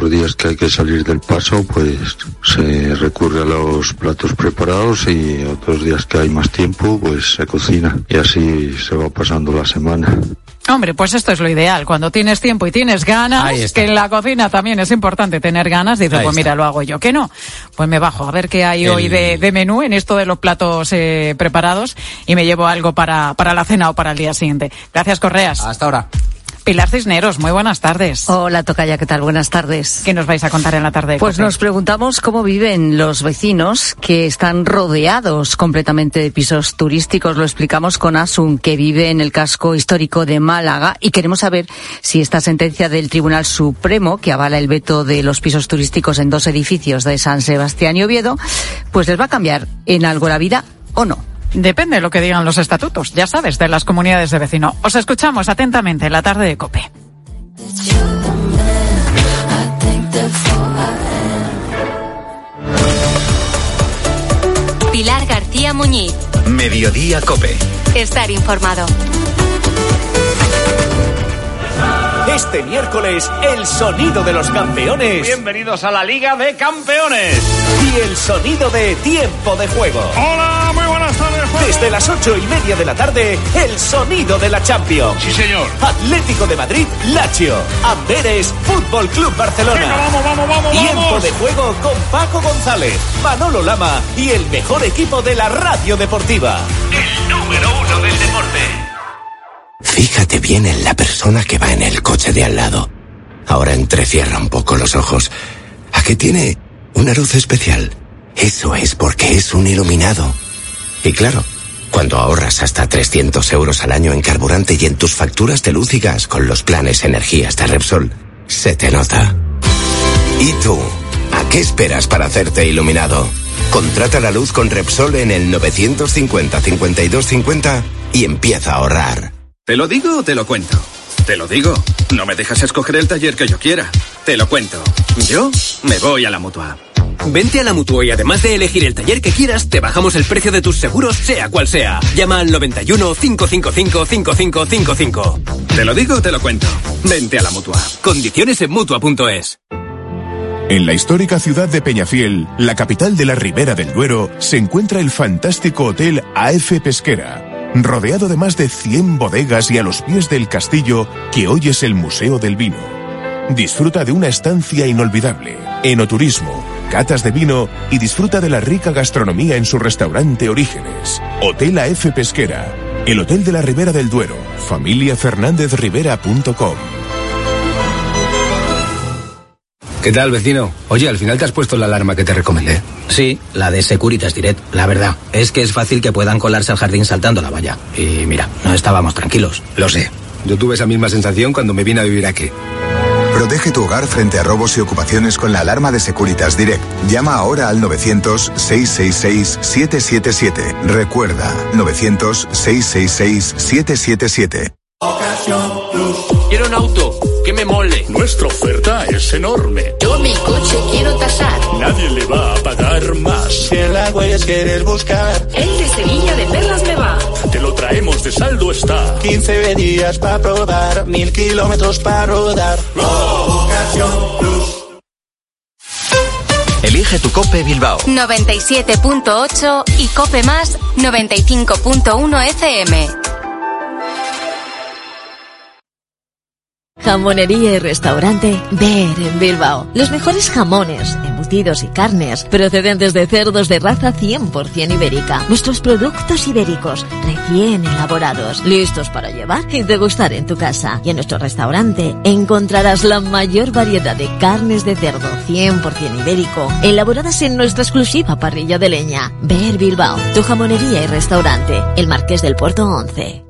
los días que hay que salir del paso, pues se recurre a los platos preparados y otros días que hay más tiempo, pues se cocina. Y así se va pasando la semana. Hombre, pues esto es lo ideal. Cuando tienes tiempo y tienes ganas, que en la cocina también es importante tener ganas, dices, Ahí pues mira, lo hago yo. que no? Pues me bajo a ver qué hay El- hoy de, de menú en esto de los platos eh, preparados y me llevo algo para, para la cena o para el día siguiente. Gracias, Correas. Hasta ahora. Pilar Cisneros, muy buenas tardes. Hola, Tocaya, ¿qué tal? Buenas tardes. ¿Qué nos vais a contar en la tarde? de Pues nos preguntamos cómo viven los vecinos que están rodeados completamente de pisos turísticos. Lo explicamos con Asun, que vive en el casco histórico de Málaga, y queremos saber si esta sentencia del Tribunal Supremo, que avala el veto de los pisos turísticos en dos edificios de San Sebastián y Oviedo, pues les va a cambiar en algo la vida o no. Depende de lo que digan los estatutos, ya sabes, de las comunidades de vecino. Os escuchamos atentamente en la tarde de COPE. Pilar García Muñiz. Mediodía Cope. Estar informado. Este miércoles, el sonido de los campeones. Bienvenidos a la Liga de Campeones. Y el sonido de tiempo de juego. Hola, muy buenas tardes. juego. Desde las ocho y media de la tarde, el sonido de la Champions. Sí, señor. Atlético de Madrid, Lazio. Amberes, Fútbol Club Barcelona. Venga, vamos, vamos, vamos, Tiempo vamos. de juego con Paco González, Manolo Lama y el mejor equipo de la radio deportiva. El número uno del deporte. Fíjate bien en la persona que va en el coche de al lado. Ahora entrecierra un poco los ojos. ¿A qué tiene una luz especial? Eso es porque es un iluminado. Y claro, cuando ahorras hasta 300 euros al año en carburante y en tus facturas de luz y gas con los planes energías de Repsol, se te nota. ¿Y tú? ¿A qué esperas para hacerte iluminado? Contrata la luz con Repsol en el 950-5250 y empieza a ahorrar. ¿Te lo digo o te lo cuento? Te lo digo. No me dejas escoger el taller que yo quiera. Te lo cuento. Yo me voy a la mutua. Vente a la Mutua y además de elegir el taller que quieras, te bajamos el precio de tus seguros, sea cual sea. Llama al 91 555 5555. Te lo digo o te lo cuento. Vente a la mutua. Condiciones en Mutua.es. En la histórica ciudad de Peñafiel, la capital de la Ribera del Duero, se encuentra el fantástico Hotel AF Pesquera, rodeado de más de 100 bodegas y a los pies del castillo que hoy es el Museo del Vino. Disfruta de una estancia inolvidable, enoturismo, catas de vino y disfruta de la rica gastronomía en su restaurante Orígenes. Hotel AF Pesquera, el Hotel de la Ribera del Duero, familiafernandezrivera.com. ¿Qué tal, vecino? Oye, al final te has puesto la alarma que te recomendé. Sí, la de Securitas Direct. La verdad, es que es fácil que puedan colarse al jardín saltando la valla. Y mira, no estábamos tranquilos. Lo sé. Yo tuve esa misma sensación cuando me vine a vivir aquí. Protege tu hogar frente a robos y ocupaciones con la alarma de Securitas Direct. Llama ahora al 900-666-777. Recuerda, 900-666-777. Quiero un auto que me mole. Nuestra oferta es enorme. Yo mi coche quiero tasar. Nadie le va a pagar más. Si en la huellas quieres buscar, El de Sevilla de Perlas me va. te lo traemos de saldo está. 15 días para probar, mil kilómetros para rodar. Elige tu Cope Bilbao. 97.8 y Cope Más 95.1 FM. Jamonería y restaurante Ver en Bilbao. Los mejores jamones, embutidos y carnes procedentes de cerdos de raza 100% ibérica. Nuestros productos ibéricos recién elaborados, listos para llevar y degustar en tu casa. Y en nuestro restaurante encontrarás la mayor variedad de carnes de cerdo 100% ibérico, elaboradas en nuestra exclusiva parrilla de leña. Ver Bilbao, tu jamonería y restaurante. El Marqués del Puerto 11.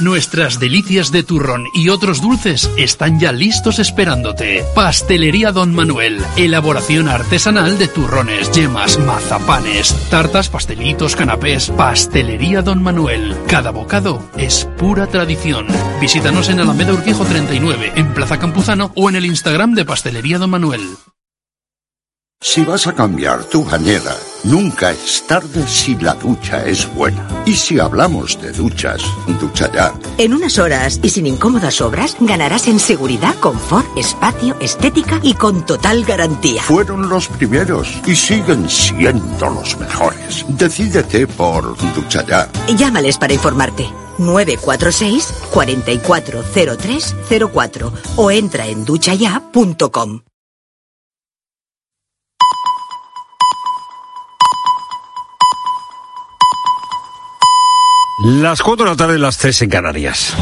Nuestras delicias de turrón y otros dulces están ya listos esperándote. Pastelería Don Manuel. Elaboración artesanal de turrones, yemas, mazapanes, tartas, pastelitos, canapés. Pastelería Don Manuel. Cada bocado es pura tradición. Visítanos en Alameda Urquijo 39, en Plaza Campuzano o en el Instagram de Pastelería Don Manuel. Si vas a cambiar tu bañera, Nunca es tarde si la ducha es buena. Y si hablamos de duchas, ducha ya. En unas horas y sin incómodas obras, ganarás en seguridad, confort, espacio, estética y con total garantía. Fueron los primeros y siguen siendo los mejores. Decídete por ducha ya. Llámales para informarte. 946 440304 o entra en duchaya.com. Las 4 de la tarde, las 3 en Canarias.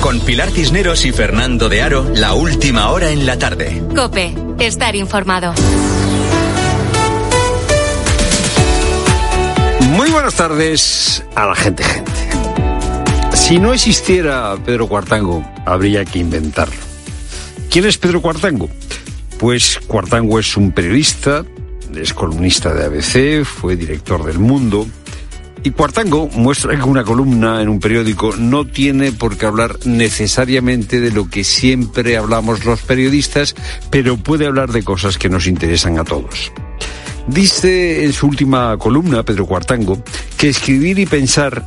Con Pilar Cisneros y Fernando de Aro, la última hora en la tarde. Cope, estar informado. Muy buenas tardes a la gente, gente. Si no existiera Pedro Cuartango, habría que inventarlo. ¿Quién es Pedro Cuartango? Pues Cuartango es un periodista, es columnista de ABC, fue director del Mundo. Y Cuartango muestra que una columna en un periódico no tiene por qué hablar necesariamente de lo que siempre hablamos los periodistas, pero puede hablar de cosas que nos interesan a todos. Dice en su última columna, Pedro Cuartango, que escribir y pensar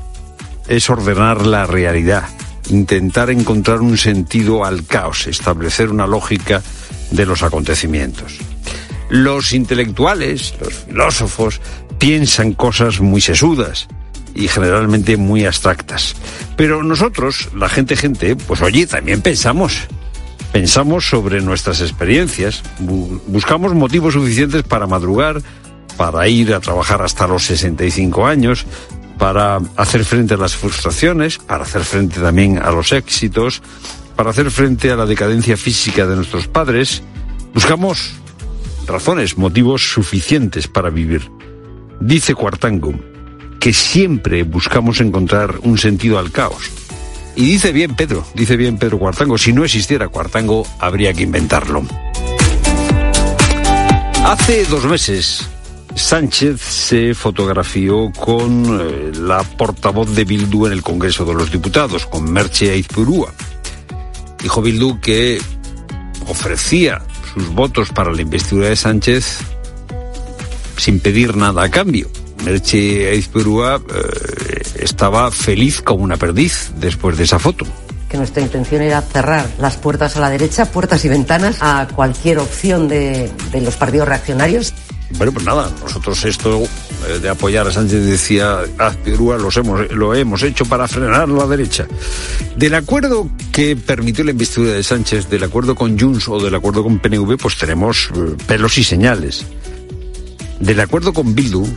es ordenar la realidad, intentar encontrar un sentido al caos, establecer una lógica de los acontecimientos. Los intelectuales, los filósofos, piensan cosas muy sesudas y generalmente muy abstractas. Pero nosotros, la gente gente, pues oye, también pensamos. Pensamos sobre nuestras experiencias, bu- buscamos motivos suficientes para madrugar, para ir a trabajar hasta los 65 años, para hacer frente a las frustraciones, para hacer frente también a los éxitos, para hacer frente a la decadencia física de nuestros padres. Buscamos razones, motivos suficientes para vivir. Dice Cuartango que siempre buscamos encontrar un sentido al caos. Y dice bien Pedro, dice bien Pedro Cuartango, si no existiera Cuartango habría que inventarlo. Hace dos meses Sánchez se fotografió con eh, la portavoz de Bildu en el Congreso de los Diputados, con Merche Aizpurúa. Dijo Bildu que ofrecía sus votos para la investidura de Sánchez sin pedir nada a cambio. Merche Aizpurúa eh, estaba feliz como una perdiz después de esa foto. que nuestra intención era cerrar las puertas a la derecha, puertas y ventanas a cualquier opción de, de los partidos reaccionarios. Bueno, pues nada, nosotros esto eh, de apoyar a Sánchez decía Azpirúa los hemos, lo hemos hecho para frenar la derecha. Del acuerdo que permitió la investidura de Sánchez, del acuerdo con Junts o del acuerdo con PNV, pues tenemos eh, pelos y señales. Del acuerdo con Bildu,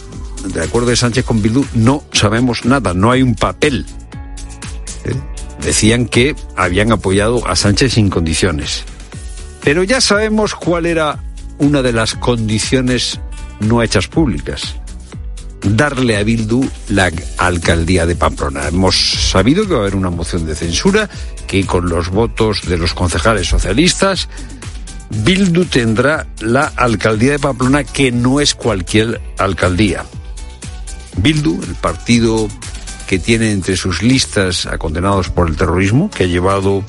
del acuerdo de Sánchez con Bildu, no sabemos nada, no hay un papel. ¿Eh? Decían que habían apoyado a Sánchez sin condiciones. Pero ya sabemos cuál era una de las condiciones no hechas públicas. Darle a Bildu la alcaldía de Pamplona. Hemos sabido que va a haber una moción de censura que con los votos de los concejales socialistas Bildu tendrá la alcaldía de Pamplona que no es cualquier alcaldía. Bildu, el partido que tiene entre sus listas a condenados por el terrorismo, que ha llevado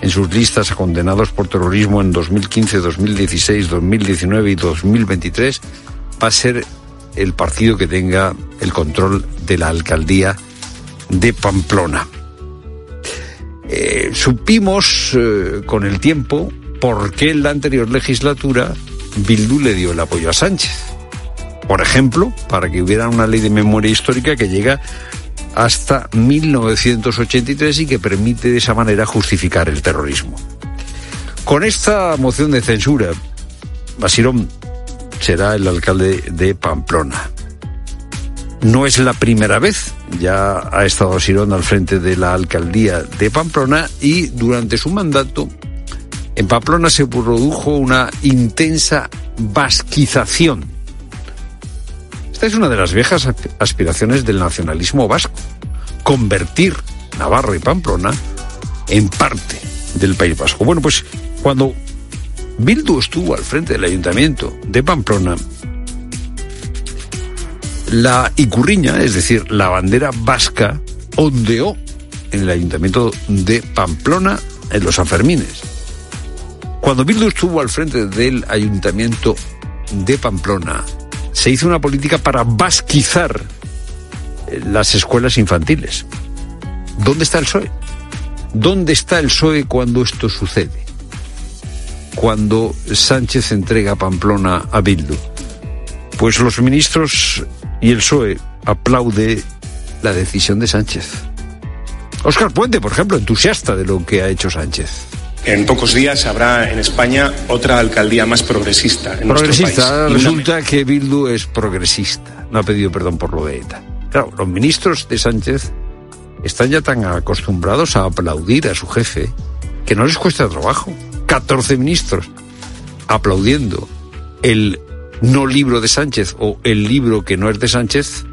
en sus listas a condenados por terrorismo en 2015, 2016, 2019 y 2023, va a ser el partido que tenga el control de la alcaldía de Pamplona. Eh, supimos eh, con el tiempo por qué en la anterior legislatura Bildu le dio el apoyo a Sánchez. Por ejemplo, para que hubiera una ley de memoria histórica que llega hasta 1983 y que permite de esa manera justificar el terrorismo. Con esta moción de censura, Basirón será el alcalde de Pamplona. No es la primera vez, ya ha estado Basirón al frente de la alcaldía de Pamplona y durante su mandato en Pamplona se produjo una intensa vasquización. Esta es una de las viejas aspiraciones del nacionalismo vasco, convertir Navarra y Pamplona en parte del País Vasco. Bueno, pues cuando Bildu estuvo al frente del ayuntamiento de Pamplona, la Icurriña, es decir, la bandera vasca, ondeó en el ayuntamiento de Pamplona en los Sanfermines. Cuando Bildu estuvo al frente del ayuntamiento de Pamplona, se hizo una política para basquizar eh, las escuelas infantiles. ¿Dónde está el PSOE? ¿Dónde está el PSOE cuando esto sucede? Cuando Sánchez entrega Pamplona a Bildu. Pues los ministros y el PSOE aplaude la decisión de Sánchez. Oscar Puente, por ejemplo, entusiasta de lo que ha hecho Sánchez. En pocos días habrá en España otra alcaldía más progresista. En progresista, resulta que Bildu es progresista. No ha pedido perdón por lo de ETA. Claro, los ministros de Sánchez están ya tan acostumbrados a aplaudir a su jefe que no les cuesta trabajo. 14 ministros aplaudiendo el no libro de Sánchez o el libro que no es de Sánchez.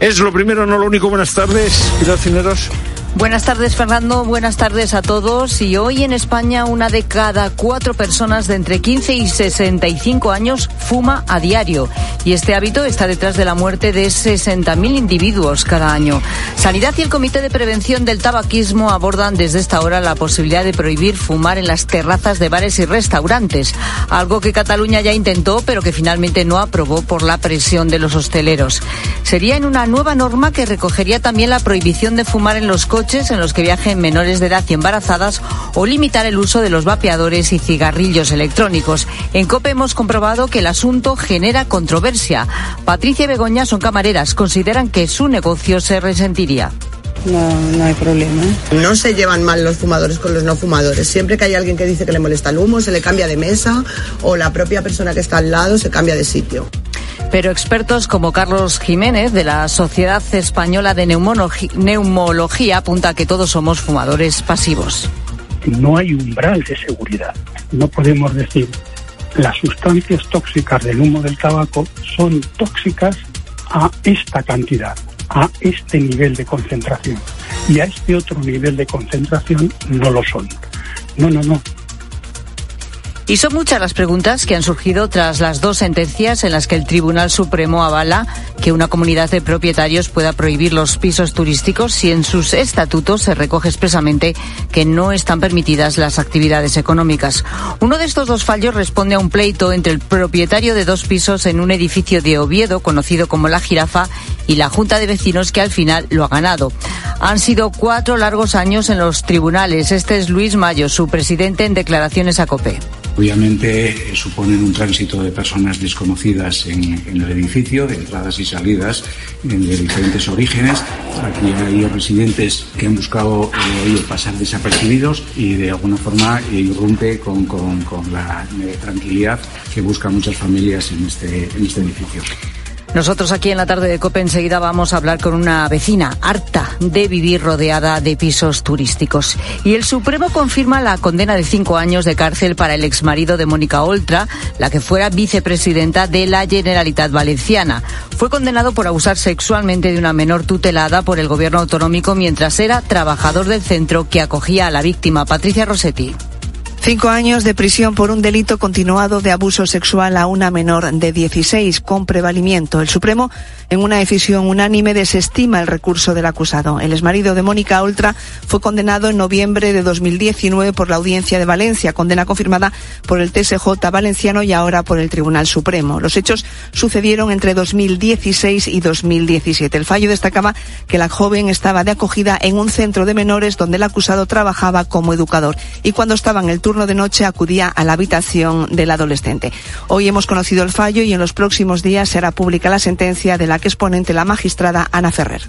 Es lo primero, no lo único. Buenas tardes, Pilar Cineros. Buenas tardes, Fernando. Buenas tardes a todos. Y hoy en España, una de cada cuatro personas de entre 15 y 65 años fuma a diario. Y este hábito está detrás de la muerte de 60.000 individuos cada año. Sanidad y el Comité de Prevención del Tabaquismo abordan desde esta hora la posibilidad de prohibir fumar en las terrazas de bares y restaurantes. Algo que Cataluña ya intentó, pero que finalmente no aprobó por la presión de los hosteleros. Sería en una nueva norma que recogería también la prohibición de fumar en los coches en los que viajen menores de edad y embarazadas o limitar el uso de los vapeadores y cigarrillos electrónicos. En COPE hemos comprobado que el asunto genera controversia. Patricia y Begoña son camareras, consideran que su negocio se resentiría. No, no hay problema. No se llevan mal los fumadores con los no fumadores. Siempre que hay alguien que dice que le molesta el humo, se le cambia de mesa o la propia persona que está al lado se cambia de sitio. Pero expertos como Carlos Jiménez de la Sociedad Española de Neumología apunta que todos somos fumadores pasivos. No hay umbral de seguridad. No podemos decir las sustancias tóxicas del humo del tabaco son tóxicas a esta cantidad, a este nivel de concentración. Y a este otro nivel de concentración no lo son. No, no, no. Y son muchas las preguntas que han surgido tras las dos sentencias en las que el Tribunal Supremo avala que una comunidad de propietarios pueda prohibir los pisos turísticos si en sus estatutos se recoge expresamente que no están permitidas las actividades económicas. Uno de estos dos fallos responde a un pleito entre el propietario de dos pisos en un edificio de Oviedo, conocido como La Jirafa, y la Junta de Vecinos, que al final lo ha ganado. Han sido cuatro largos años en los tribunales. Este es Luis Mayo, su presidente en declaraciones a COPE. Obviamente eh, suponen un tránsito de personas desconocidas en, el edificio, de entradas y salidas de diferentes orígenes. Aquí hay residentes que han buscado eh, pasar desapercibidos y de alguna forma irrumpe con, la eh, tranquilidad que buscan muchas familias en este, en este edificio. Nosotros aquí en la tarde de COPE enseguida vamos a hablar con una vecina harta de vivir rodeada de pisos turísticos. Y el Supremo confirma la condena de cinco años de cárcel para el exmarido de Mónica Oltra, la que fuera vicepresidenta de la Generalitat Valenciana. Fue condenado por abusar sexualmente de una menor tutelada por el gobierno autonómico mientras era trabajador del centro que acogía a la víctima, Patricia Rossetti. Cinco años de prisión por un delito continuado de abuso sexual a una menor de 16 con prevalimiento. El Supremo, en una decisión unánime, desestima el recurso del acusado. El exmarido de Mónica Oltra fue condenado en noviembre de 2019 por la Audiencia de Valencia, condena confirmada por el TSJ valenciano y ahora por el Tribunal Supremo. Los hechos sucedieron entre 2016 y 2017. El fallo destacaba que la joven estaba de acogida en un centro de menores donde el acusado trabajaba como educador y cuando estaba en el turno de noche acudía a la habitación del adolescente. Hoy hemos conocido el fallo y en los próximos días será pública la sentencia de la que es ponente la magistrada Ana Ferrer.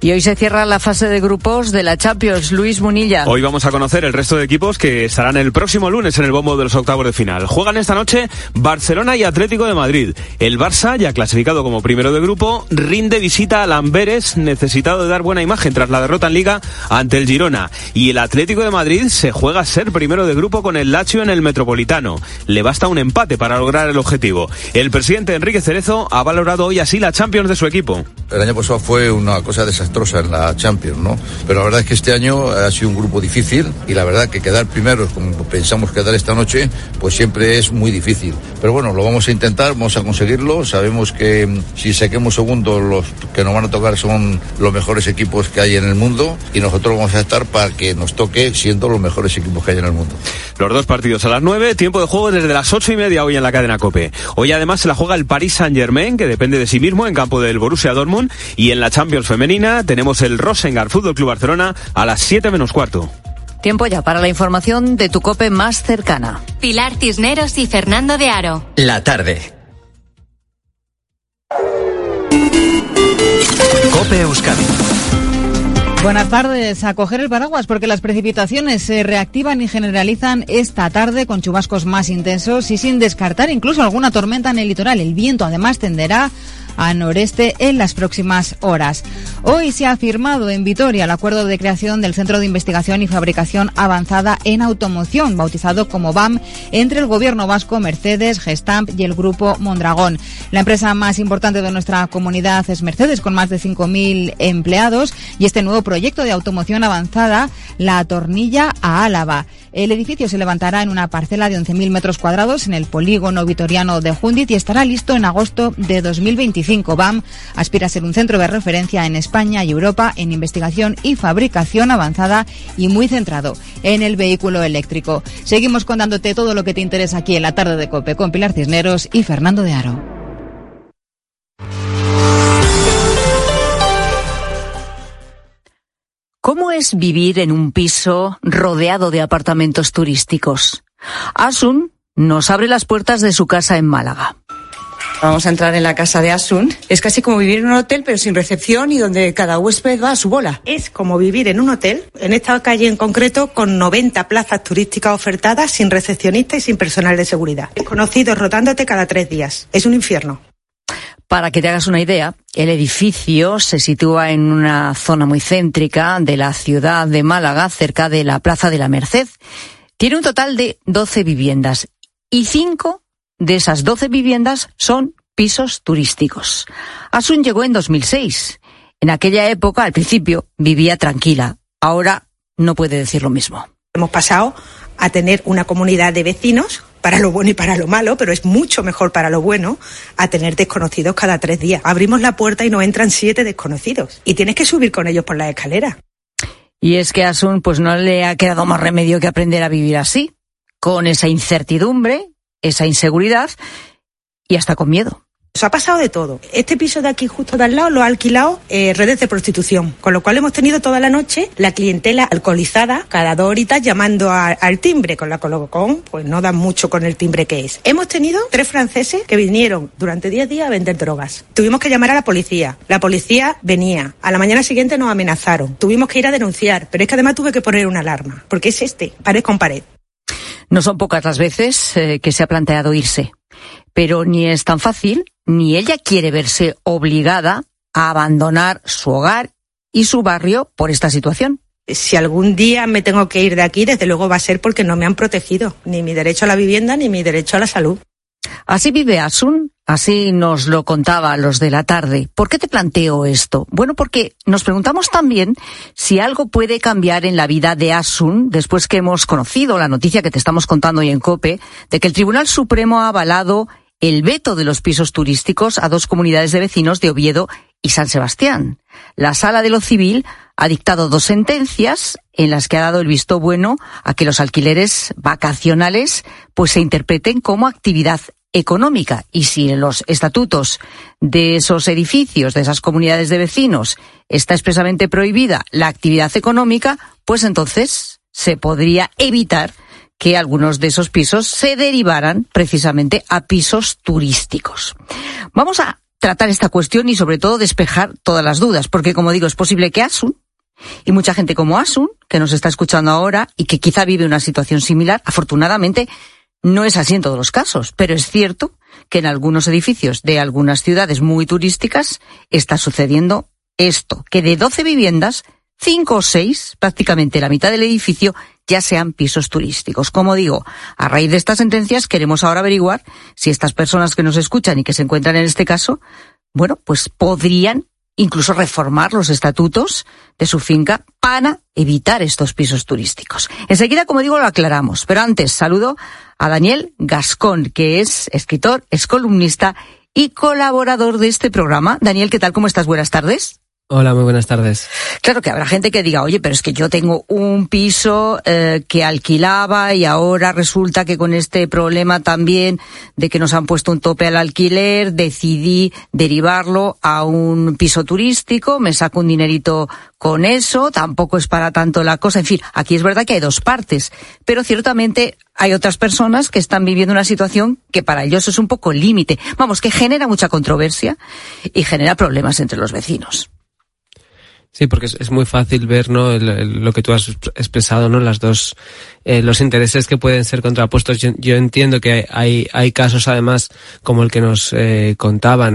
Y hoy se cierra la fase de grupos de la Champions. Luis Munilla. Hoy vamos a conocer el resto de equipos que estarán el próximo lunes en el bombo de los octavos de final. Juegan esta noche Barcelona y Atlético de Madrid. El Barça, ya clasificado como primero de grupo, rinde visita al Amberes, necesitado de dar buena imagen tras la derrota en Liga ante el Girona. Y el Atlético de Madrid se juega a ser primero de grupo con el Lazio en el Metropolitano. Le basta un empate para lograr el objetivo. El presidente Enrique Cerezo ha valorado hoy así la Champions de su equipo. El año pasado fue una cosa desastrosa en la Champions, ¿no? Pero la verdad es que este año ha sido un grupo difícil y la verdad que quedar primero, como pensamos quedar esta noche, pues siempre es muy difícil. Pero bueno, lo vamos a intentar, vamos a conseguirlo. Sabemos que mm, si saquemos segundo, los que nos van a tocar son los mejores equipos que hay en el mundo y nosotros vamos a estar para que nos toque siendo los mejores equipos que hay en el mundo. Los dos partidos a las 9, tiempo de juego desde las ocho y media hoy en la cadena COPE. Hoy además se la juega el Paris Saint Germain, que depende de sí mismo en campo del Borussia Dortmund. Y en la Champions femenina tenemos el Rosengar Fútbol Club Barcelona a las 7 menos cuarto. Tiempo ya para la información de tu COPE más cercana. Pilar Cisneros y Fernando de Aro. La tarde. Cope Euskadi. Buenas tardes. A coger el paraguas porque las precipitaciones se reactivan y generalizan esta tarde con chubascos más intensos y sin descartar incluso alguna tormenta en el litoral. El viento además tenderá a noreste en las próximas horas. Hoy se ha firmado en Vitoria el acuerdo de creación del Centro de Investigación y Fabricación Avanzada en Automoción, bautizado como BAM, entre el Gobierno vasco, Mercedes, Gestamp y el Grupo Mondragón. La empresa más importante de nuestra comunidad es Mercedes, con más de 5.000 empleados, y este nuevo proyecto de automoción avanzada la atornilla a Álava. El edificio se levantará en una parcela de 11.000 metros cuadrados en el polígono vitoriano de Jundit y estará listo en agosto de 2025. BAM aspira a ser un centro de referencia en España y Europa en investigación y fabricación avanzada y muy centrado en el vehículo eléctrico. Seguimos contándote todo lo que te interesa aquí en la tarde de COPE con Pilar Cisneros y Fernando de Aro. ¿Cómo es vivir en un piso rodeado de apartamentos turísticos? Asun nos abre las puertas de su casa en Málaga. Vamos a entrar en la casa de Asun. Es casi como vivir en un hotel, pero sin recepción y donde cada huésped va a su bola. Es como vivir en un hotel, en esta calle en concreto, con 90 plazas turísticas ofertadas, sin recepcionista y sin personal de seguridad. Conocidos rotándote cada tres días. Es un infierno. Para que te hagas una idea, el edificio se sitúa en una zona muy céntrica de la ciudad de Málaga, cerca de la Plaza de la Merced. Tiene un total de 12 viviendas y cinco de esas 12 viviendas son pisos turísticos. Asun llegó en 2006. En aquella época, al principio, vivía tranquila. Ahora no puede decir lo mismo. Hemos pasado a tener una comunidad de vecinos para lo bueno y para lo malo, pero es mucho mejor para lo bueno a tener desconocidos cada tres días. Abrimos la puerta y nos entran siete desconocidos y tienes que subir con ellos por la escalera. Y es que a Asun pues no le ha quedado más remedio que aprender a vivir así, con esa incertidumbre, esa inseguridad y hasta con miedo. Nos ha pasado de todo. Este piso de aquí justo de al lado lo ha alquilado eh, redes de prostitución, con lo cual hemos tenido toda la noche la clientela alcoholizada, cada dos horitas llamando al timbre, con la colocón, pues no dan mucho con el timbre que es. Hemos tenido tres franceses que vinieron durante 10 días a vender drogas. Tuvimos que llamar a la policía. La policía venía. A la mañana siguiente nos amenazaron. Tuvimos que ir a denunciar, pero es que además tuve que poner una alarma, porque es este, pared con pared. No son pocas las veces eh, que se ha planteado irse, pero ni es tan fácil, ni ella quiere verse obligada a abandonar su hogar y su barrio por esta situación. Si algún día me tengo que ir de aquí, desde luego va a ser porque no me han protegido ni mi derecho a la vivienda ni mi derecho a la salud. Así vive Asun, así nos lo contaba los de la tarde. ¿Por qué te planteo esto? Bueno, porque nos preguntamos también si algo puede cambiar en la vida de Asun después que hemos conocido la noticia que te estamos contando hoy en COPE de que el Tribunal Supremo ha avalado el veto de los pisos turísticos a dos comunidades de vecinos de Oviedo y San Sebastián. La Sala de lo Civil ha dictado dos sentencias en las que ha dado el visto bueno a que los alquileres vacacionales pues se interpreten como actividad económica y si en los estatutos de esos edificios, de esas comunidades de vecinos, está expresamente prohibida la actividad económica, pues entonces se podría evitar que algunos de esos pisos se derivaran precisamente a pisos turísticos. Vamos a tratar esta cuestión y sobre todo despejar todas las dudas, porque como digo, es posible que Asun y mucha gente como Asun, que nos está escuchando ahora y que quizá vive una situación similar, afortunadamente no es así en todos los casos, pero es cierto que en algunos edificios de algunas ciudades muy turísticas está sucediendo esto, que de 12 viviendas, 5 o 6, prácticamente la mitad del edificio, ya sean pisos turísticos. Como digo, a raíz de estas sentencias queremos ahora averiguar si estas personas que nos escuchan y que se encuentran en este caso, bueno, pues podrían incluso reformar los estatutos de su finca para evitar estos pisos turísticos. Enseguida, como digo, lo aclaramos, pero antes saludo a Daniel Gascón, que es escritor, es columnista y colaborador de este programa. Daniel, ¿qué tal? ¿Cómo estás? Buenas tardes. Hola, muy buenas tardes. Claro que habrá gente que diga, oye, pero es que yo tengo un piso eh, que alquilaba y ahora resulta que con este problema también de que nos han puesto un tope al alquiler, decidí derivarlo a un piso turístico, me saco un dinerito con eso, tampoco es para tanto la cosa. En fin, aquí es verdad que hay dos partes, pero ciertamente hay otras personas que están viviendo una situación que para ellos es un poco límite. Vamos, que genera mucha controversia y genera problemas entre los vecinos. Sí, porque es, muy fácil ver ¿no? lo que tú has expresado, ¿no? Las dos, eh, los intereses que pueden ser contrapuestos. Yo, entiendo que hay, hay casos además como el que nos eh, contaban, ¿no?